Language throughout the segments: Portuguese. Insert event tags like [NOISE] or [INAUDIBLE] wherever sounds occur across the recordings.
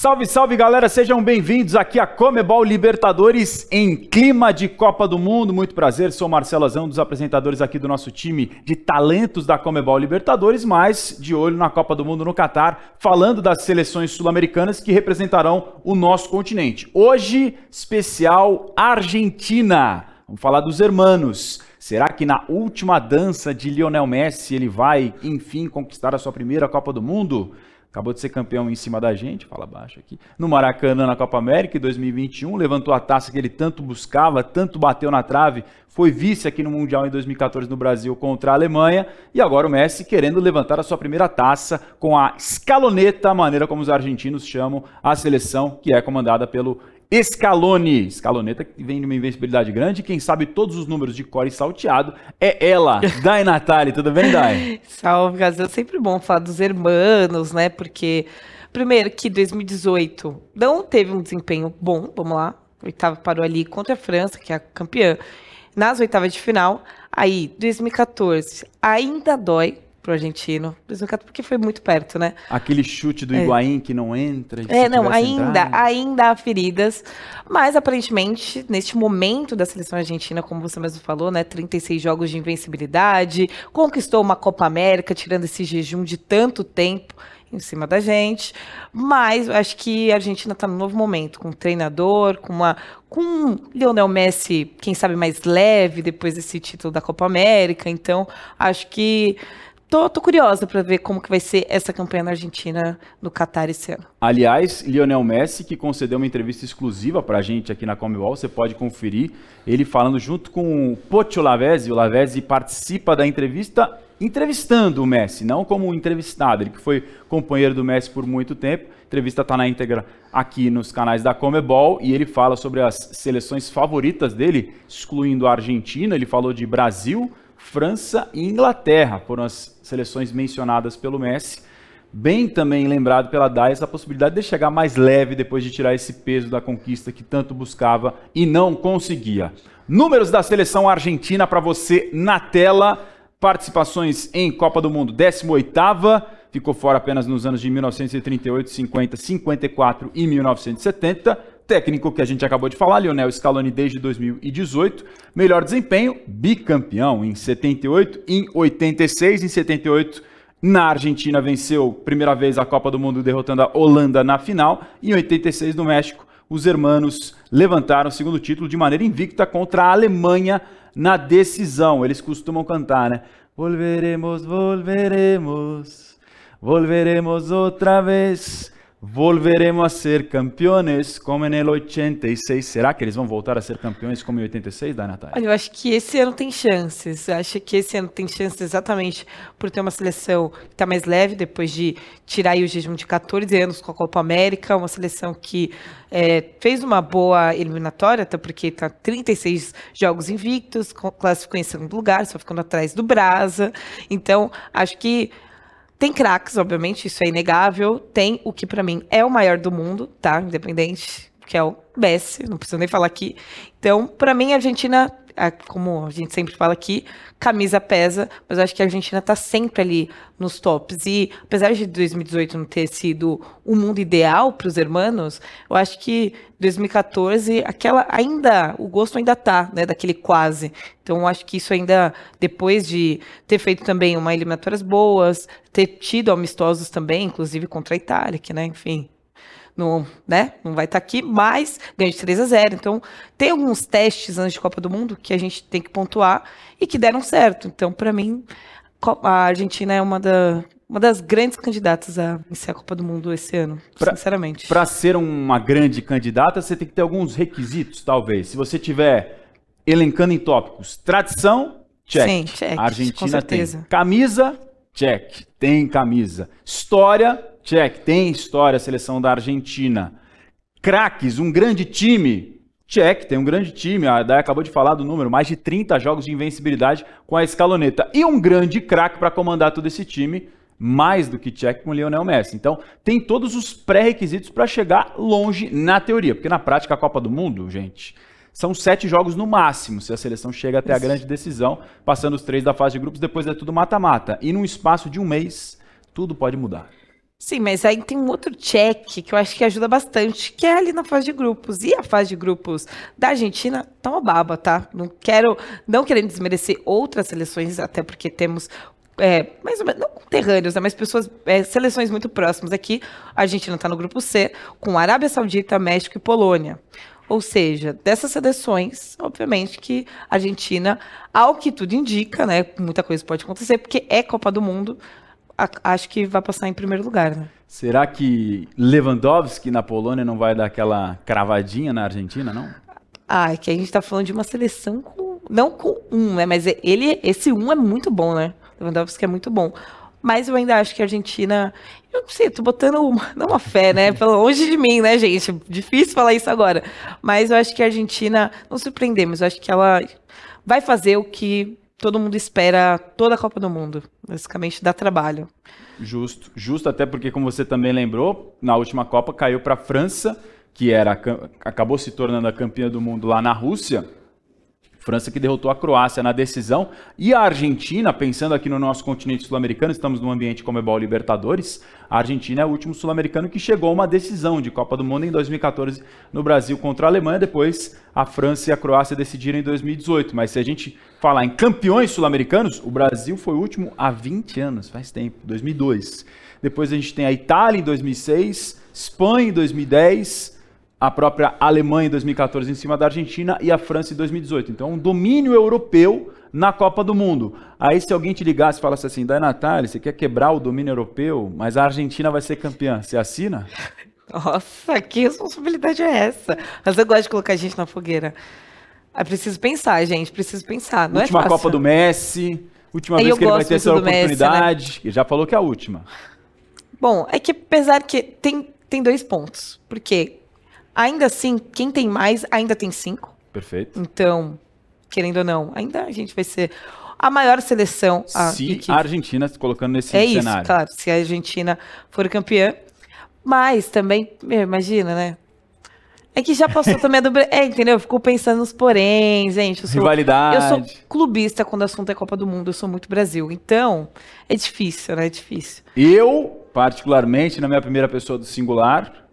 Salve, salve galera, sejam bem-vindos aqui a Comebol Libertadores em clima de Copa do Mundo. Muito prazer, sou Marcelo Azão, um dos apresentadores aqui do nosso time de talentos da Comebol Libertadores, mas de olho na Copa do Mundo no Catar, falando das seleções sul-americanas que representarão o nosso continente. Hoje, especial Argentina. Vamos falar dos hermanos. Será que na última dança de Lionel Messi ele vai, enfim, conquistar a sua primeira Copa do Mundo? Acabou de ser campeão em cima da gente, fala baixo aqui, no Maracanã na Copa América em 2021, levantou a taça que ele tanto buscava, tanto bateu na trave, foi vice aqui no Mundial em 2014 no Brasil contra a Alemanha, e agora o Messi querendo levantar a sua primeira taça com a escaloneta, a maneira como os argentinos chamam a seleção, que é comandada pelo Scaloni. Scaloneta que vem de uma invencibilidade grande. Quem sabe todos os números de core salteado é ela, [LAUGHS] Dai Natali. Tudo bem, Dai? Salve, Brasil. É sempre bom falar dos hermanos, né? Porque, primeiro, que 2018 não teve um desempenho bom, vamos lá. Oitava parou ali contra a França, que é a campeã. Nas oitavas de final. Aí, 2014, ainda dói, pro argentino. Porque foi muito perto, né? Aquele chute do é. Higuaín que não entra. É, não, ainda, entrado. ainda há feridas. Mas aparentemente, neste momento da seleção argentina, como você mesmo falou, né? 36 jogos de invencibilidade, conquistou uma Copa América, tirando esse jejum de tanto tempo em cima da gente. Mas acho que a Argentina está num novo momento, com um treinador, com uma com Lionel Messi, quem sabe mais leve depois desse título da Copa América. Então, acho que Tô, tô curiosa para ver como que vai ser essa campanha na Argentina no Qatar esse ano. Aliás, Lionel Messi, que concedeu uma entrevista exclusiva para a gente aqui na Comebol, você pode conferir ele falando junto com o Pocho Lavezzi. O Lavezzi participa da entrevista entrevistando o Messi, não como entrevistado. Ele que foi companheiro do Messi por muito tempo. A entrevista está na íntegra aqui nos canais da Comebol e ele fala sobre as seleções favoritas dele, excluindo a Argentina. Ele falou de Brasil, França e Inglaterra foram as seleções mencionadas pelo Messi. Bem também lembrado pela DAI essa possibilidade de chegar mais leve depois de tirar esse peso da conquista que tanto buscava e não conseguia. Números da seleção argentina para você na tela. Participações em Copa do Mundo, 18ª, ficou fora apenas nos anos de 1938, 50, 54 e 1970 técnico que a gente acabou de falar, Lionel Scaloni desde 2018. Melhor desempenho, bicampeão em 78, em 86, em 78 na Argentina venceu primeira vez a Copa do Mundo derrotando a Holanda na final em 86 no México os hermanos levantaram o segundo título de maneira invicta contra a Alemanha na decisão. Eles costumam cantar, né? Volveremos, volveremos, volveremos outra vez. Volveremos a ser campeões como no 86. Será que eles vão voltar a ser campeões como em 86, da Natália? Olha, eu acho que esse ano tem chances. Eu acho que esse ano tem chances exatamente por ter uma seleção que está mais leve, depois de tirar o jejum de 14 anos com a Copa América. Uma seleção que é, fez uma boa eliminatória, até porque está 36 jogos invictos, classificou em segundo lugar, só ficando atrás do Brasa. Então, acho que tem craques, obviamente, isso é inegável. Tem o que para mim é o maior do mundo, tá? Independente, que é o Messi, não preciso nem falar aqui. Então, para mim, a Argentina como a gente sempre fala aqui, camisa pesa, mas eu acho que a Argentina está sempre ali nos tops. E apesar de 2018 não ter sido o mundo ideal para os hermanos, eu acho que 2014 aquela ainda o gosto ainda tá, né, daquele quase. Então eu acho que isso ainda depois de ter feito também uma eliminatórias boas, ter tido amistosos também, inclusive contra a Itália, que né, enfim, não, né, não vai estar tá aqui, mas ganha de 3 a 0. Então, tem alguns testes antes de Copa do Mundo que a gente tem que pontuar e que deram certo. Então, para mim, a Argentina é uma, da, uma das grandes candidatas a vencer a Copa do Mundo esse ano, pra, sinceramente. Para ser uma grande candidata, você tem que ter alguns requisitos, talvez. Se você tiver elencando em tópicos, tradição, check. Sim, check. A Argentina tem camisa, check. Tem camisa. História, Check. Tem história seleção da Argentina. Craques, um grande time. Check, tem um grande time. A Day acabou de falar do número, mais de 30 jogos de invencibilidade com a escaloneta. E um grande craque para comandar todo esse time, mais do que check com o Lionel Messi. Então, tem todos os pré-requisitos para chegar longe na teoria. Porque na prática, a Copa do Mundo, gente, são sete jogos no máximo, se a seleção chega até a grande decisão, passando os três da fase de grupos, depois é tudo mata-mata. E num espaço de um mês, tudo pode mudar. Sim, mas aí tem um outro check que eu acho que ajuda bastante, que é ali na fase de grupos. E a fase de grupos da Argentina tá uma baba, tá? Não quero, não querendo desmerecer outras seleções, até porque temos é, mais ou menos, não conterrâneos, né, mas pessoas, é, seleções muito próximas aqui. A Argentina está no grupo C, com Arábia Saudita, México e Polônia. Ou seja, dessas seleções, obviamente que a Argentina, ao que tudo indica, né, muita coisa pode acontecer, porque é Copa do Mundo, acho que vai passar em primeiro lugar, né? Será que Lewandowski na Polônia não vai dar aquela cravadinha na Argentina, não? Ah, é que a gente tá falando de uma seleção com. Não com um, né? Mas ele, esse um é muito bom, né? Lewandowski é muito bom. Mas eu ainda acho que a Argentina. Eu não sei, tô botando uma, [LAUGHS] não uma fé, né? [LAUGHS] Pelo longe de mim, né, gente? Difícil falar isso agora. Mas eu acho que a Argentina, não surpreendemos, eu acho que ela vai fazer o que todo mundo espera toda a Copa do Mundo. Basicamente, dá trabalho. Justo, justo até porque, como você também lembrou, na última Copa caiu para a França, que era acabou se tornando a campeã do mundo lá na Rússia. França que derrotou a Croácia na decisão. E a Argentina, pensando aqui no nosso continente sul-americano, estamos num ambiente como Ebol Libertadores, a Argentina é o último sul-americano que chegou a uma decisão de Copa do Mundo em 2014 no Brasil contra a Alemanha. Depois a França e a Croácia decidiram em 2018. Mas se a gente falar em campeões sul-americanos, o Brasil foi o último há 20 anos, faz tempo, 2002. Depois a gente tem a Itália em 2006, Espanha em 2010 a própria Alemanha em 2014 em cima da Argentina e a França em 2018. Então, um domínio europeu na Copa do Mundo. Aí, se alguém te ligasse e falasse assim, Dai Natália, você quer quebrar o domínio europeu, mas a Argentina vai ser campeã, você assina? Nossa, que responsabilidade é essa? Mas eu gosto de colocar a gente na fogueira. É preciso pensar, gente, preciso pensar. Não é última é Copa do Messi, última vez que ele vai ter essa oportunidade. Messi, né? Já falou que é a última. Bom, é que apesar que tem, tem dois pontos. Porque Ainda assim, quem tem mais ainda tem cinco. Perfeito. Então, querendo ou não, ainda a gente vai ser a maior seleção. A, se a Argentina se colocando nesse é cenário. Isso, claro, se a Argentina for campeã. Mas também, imagina, né? É que já passou [LAUGHS] também a do É, entendeu? Eu fico pensando nos porém, gente. Eu sou, Rivalidade. Eu sou clubista quando o assunto é Copa do Mundo, eu sou muito Brasil. Então, é difícil, né? É difícil. Eu, particularmente, na minha primeira pessoa do singular,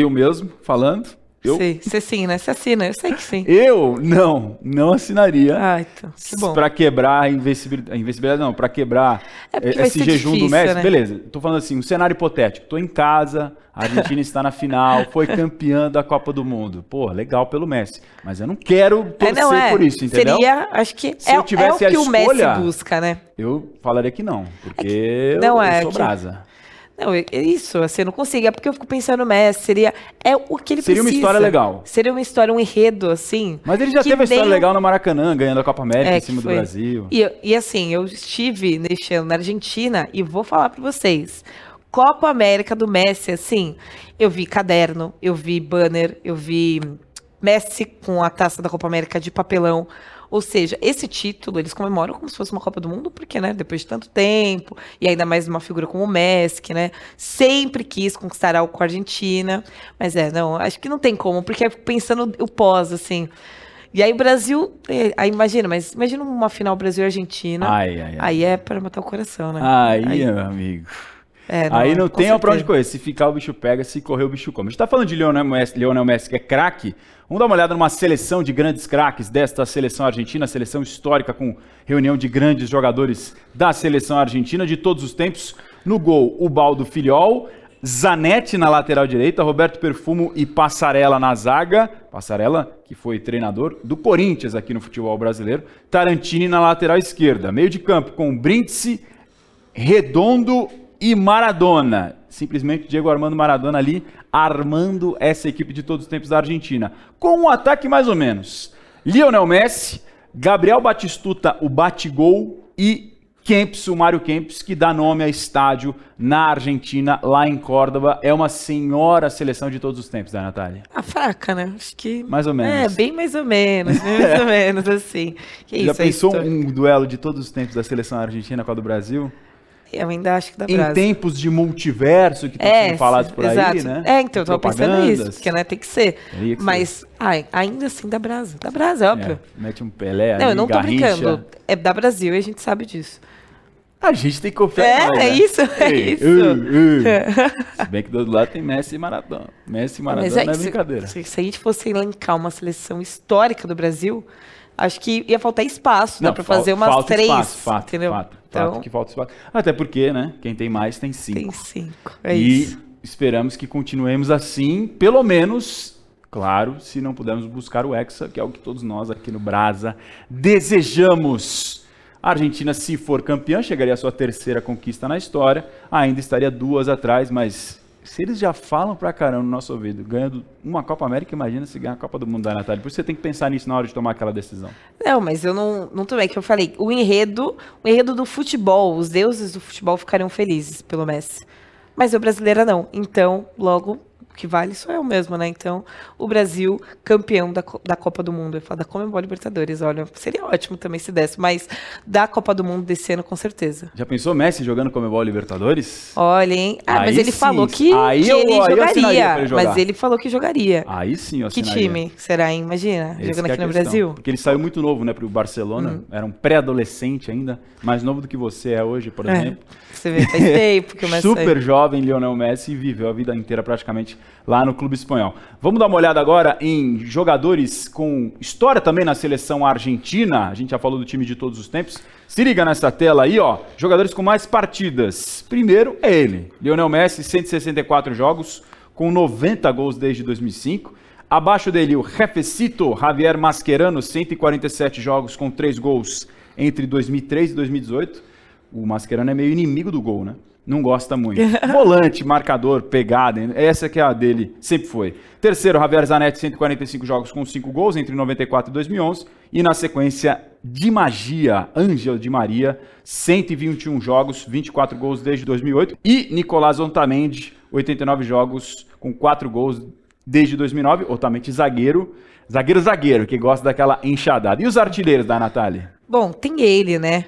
eu mesmo falando. Eu, você sim, né? Você assina, eu sei que sim. Eu não, não assinaria. Ah, então, que bom. Pra quebrar a invencibilidade, a invencibilidade não, pra quebrar é esse jejum difícil, do Messi. Né? Beleza, tô falando assim, um cenário hipotético. Tô em casa, a Argentina está na final, foi campeã da Copa do Mundo. Pô, legal pelo Messi. Mas eu não quero torcer é, não, é. por isso, entendeu? Seria, acho que Se é, eu tivesse é o que escolha, o Messi busca, né? Eu falaria que não, porque é que, não, eu, é, eu sou que... Não, é, é isso, assim, eu não consigo. É porque eu fico pensando no Messi, seria é o que ele seria precisa. Seria uma história legal. Seria uma história, um enredo, assim. Mas ele já teve a história legal no Maracanã, ganhando a Copa América é, em cima do Brasil. E, e assim, eu estive neste ano na Argentina e vou falar para vocês. Copa América do Messi, assim, eu vi caderno, eu vi banner, eu vi Messi com a taça da Copa América de papelão. Ou seja, esse título eles comemoram como se fosse uma Copa do Mundo, porque, né, depois de tanto tempo, e ainda mais uma figura como o Messi, que, né, sempre quis conquistar algo com a Argentina. Mas é, não, acho que não tem como, porque pensando o pós, assim. E aí o Brasil, é, aí imagina, mas imagina uma final Brasil-Argentina. Ai, ai, ai. Aí é para matar o coração, né? Aí, aí meu amigo. É, não, aí não tem pra onde correr. Se ficar, o bicho pega. Se correr, o bicho come. A gente tá falando de Lionel Messi, Lionel Messi que é craque. Vamos dar uma olhada numa seleção de grandes craques desta seleção argentina, seleção histórica com reunião de grandes jogadores da seleção argentina de todos os tempos. No gol, o Baldo Filiol, Zanetti na lateral direita, Roberto Perfumo e Passarella na zaga. Passarella, que foi treinador do Corinthians aqui no futebol brasileiro. Tarantini na lateral esquerda. Meio de campo com Brindisi, Redondo e Maradona. Simplesmente Diego Armando Maradona ali armando essa equipe de todos os tempos da Argentina. Com um ataque mais ou menos. Lionel Messi, Gabriel Batistuta, o bate-gol e Kempis, o Mário Kempis, que dá nome a estádio na Argentina, lá em Córdoba. É uma senhora seleção de todos os tempos, da né, Natália? A fraca, né? Acho que. Mais ou menos. É, bem mais ou menos, bem mais ou [LAUGHS] menos, assim. Que Já isso, pensou um duelo de todos os tempos da seleção argentina com a do Brasil? Eu ainda acho que dá Em tempos de multiverso que estão é, sendo falados por exato. aí, né? É, então, eu tô pensando nisso, porque né, tem que ser. Que Mas ser. Ai, ainda assim dá brasa. Dá brasa, é óbvio. É, mete um Pelé Não, ali, eu não tô Garrincha. brincando. É da Brasil e a gente sabe disso. A gente tem que confiar É, nós, é né? isso, é Ei, isso. uh, [LAUGHS] uh. Se bem que do outro lado tem Messi e Maradona. Messi e Maradona Mas não é é que se, brincadeira. se, se a gente fosse elencar uma seleção histórica do Brasil, acho que ia faltar espaço, dá pra fal- fazer umas falta três, Espaço, fato, entendeu? Fato, então, fato que falta espaço. Até porque, né? Quem tem mais tem cinco. tem cinco. É e isso. esperamos que continuemos assim, pelo menos, claro, se não pudermos buscar o Hexa, que é o que todos nós aqui no Brasa desejamos. A Argentina, se for campeã, chegaria à sua terceira conquista na história, ainda estaria duas atrás, mas se eles já falam pra caramba no nosso ouvido, ganhando uma Copa América, imagina se ganhar a Copa do Mundo da Natália. Por isso você tem que pensar nisso na hora de tomar aquela decisão. Não, mas eu não, não tomei, que eu falei, o enredo, o enredo do futebol, os deuses do futebol ficariam felizes pelo Messi. Mas eu brasileira não. Então, logo, o que vale sou eu mesmo, né? Então, o Brasil campeão da, da Copa do Mundo. Eu falo da Comembol Libertadores, olha, seria ótimo também se desse, mas da Copa do Mundo desse ano, com certeza. Já pensou Messi jogando Comebol Libertadores? Olha, hein? Ah, Aí mas ele sim, falou que, aí que eu- ele aí jogaria. ele mas ele falou que jogaria. Aí sim, eu que time será, hein? Imagina, Esse jogando é aqui a no questão. Brasil. Hum. Porque ele saiu muito novo, né, pro Barcelona. Era um pré-adolescente ainda, mais novo do que você é hoje, por É, exemplo. você vê, faz tempo que o [LAUGHS] Messi Super saiu. jovem Lionel Messi viveu a vida inteira praticamente lá no clube espanhol. Vamos dar uma olhada agora em jogadores com história também na seleção argentina. A gente já falou do time de todos os tempos. Se liga nessa tela aí, ó. Jogadores com mais partidas. Primeiro é ele, Lionel Messi, 164 jogos, com 90 gols desde 2005. Abaixo dele, o Jefecito Javier Mascherano, 147 jogos com 3 gols entre 2003 e 2018. O Mascherano é meio inimigo do gol, né? Não gosta muito. [LAUGHS] Volante, marcador, pegada, essa que é a dele, sempre foi. Terceiro, Javier Zanetti, 145 jogos com 5 gols entre 94 e 2011. E na sequência, Di Magia, Ângel Di Maria, 121 jogos, 24 gols desde 2008. E Nicolás Otamendi, 89 jogos com 4 gols desde 2009. Otamendi zagueiro, zagueiro zagueiro, que gosta daquela enxadada. E os artilheiros da Natália? Bom, tem ele, né?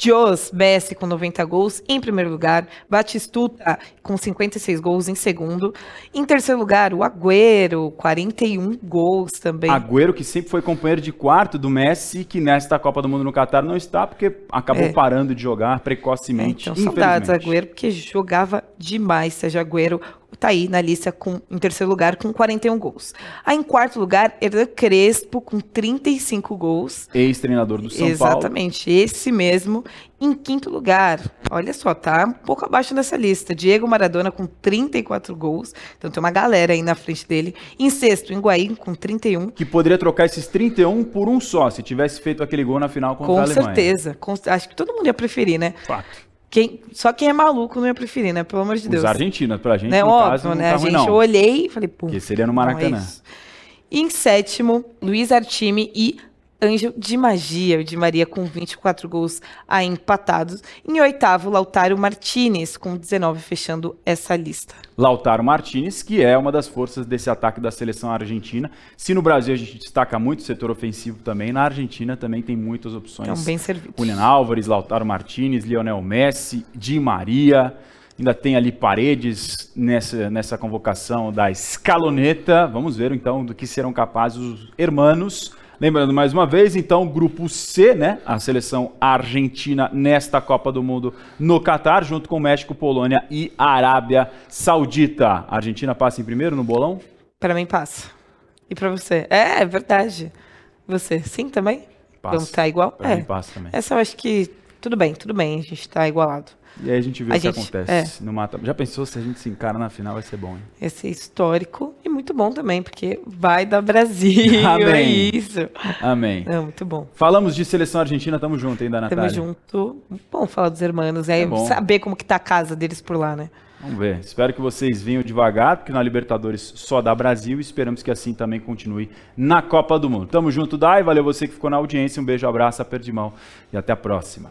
Jos Messi com 90 gols em primeiro lugar, Batistuta com 56 gols em segundo. Em terceiro lugar, o Agüero, 41 gols também. Agüero, que sempre foi companheiro de quarto do Messi, que nesta Copa do Mundo no Catar não está, porque acabou É. parando de jogar É, precocemente. então, saudades. Agüero, porque jogava demais. Sérgio Agüero tá aí na lista com, em terceiro lugar com 41 gols. Aí em quarto lugar, Hernan Crespo com 35 gols. Ex-treinador do São Paulo. Exatamente, esse mesmo. Em quinto lugar, olha só, tá um pouco abaixo dessa lista. Diego Maradona com 34 gols. Então tem uma galera aí na frente dele. Em sexto, Higuaín com 31. Que poderia trocar esses 31 por um só, se tivesse feito aquele gol na final contra a Com Alemanha. certeza. Com- acho que todo mundo ia preferir, né? Fato. Quem, só quem é maluco não ia preferir, né? Pelo amor de Deus. Os argentinos, pra gente, né? no Óbvio, caso, não né? tá a ruim, gente não. eu olhei e falei, pô. Que seria no não é Maracanã. E em sétimo, Luiz Artime e Ângel de Magia, o de Maria com 24 gols aí empatados. Em oitavo, Lautaro Martinez com 19, fechando essa lista. Lautaro Martinez, que é uma das forças desse ataque da seleção argentina. Se no Brasil a gente destaca muito o setor ofensivo também, na Argentina também tem muitas opções. Então, bem servido. Julian Álvares, Lautaro Martinez, Lionel Messi, Di Maria. Ainda tem ali Paredes nessa, nessa convocação da escaloneta. Vamos ver então do que serão capazes os hermanos. Lembrando mais uma vez, então, grupo C, né? A seleção argentina nesta Copa do Mundo no Catar, junto com México, Polônia e Arábia Saudita. A Argentina passa em primeiro no bolão? Para mim, passa. E para você? É, é verdade. Você, sim, também? Passa. Vamos estar igual? Pra é. mim passa também. Essa eu acho que tudo bem, tudo bem, a gente tá igualado. E aí a gente vê o que gente- acontece. No mata... Já pensou se a gente se encara na final? Vai ser bom, hein? Esse é histórico e muito bom também, porque vai da Brasil. [LAUGHS] Amém. É isso. Amém. Não, muito bom. Falamos de seleção argentina, tamo junto, hein, da Tamo Natália? junto. Bom falar dos hermanos, é, É saber como que tá a casa deles por lá, né? Vamos ver. Espero que vocês venham devagar, porque na Libertadores só dá Brasil e esperamos que assim também continue na Copa do Mundo. Tamo junto, Dai. Valeu você que ficou na audiência. Um beijo, abraço, aperto de mão e até a próxima.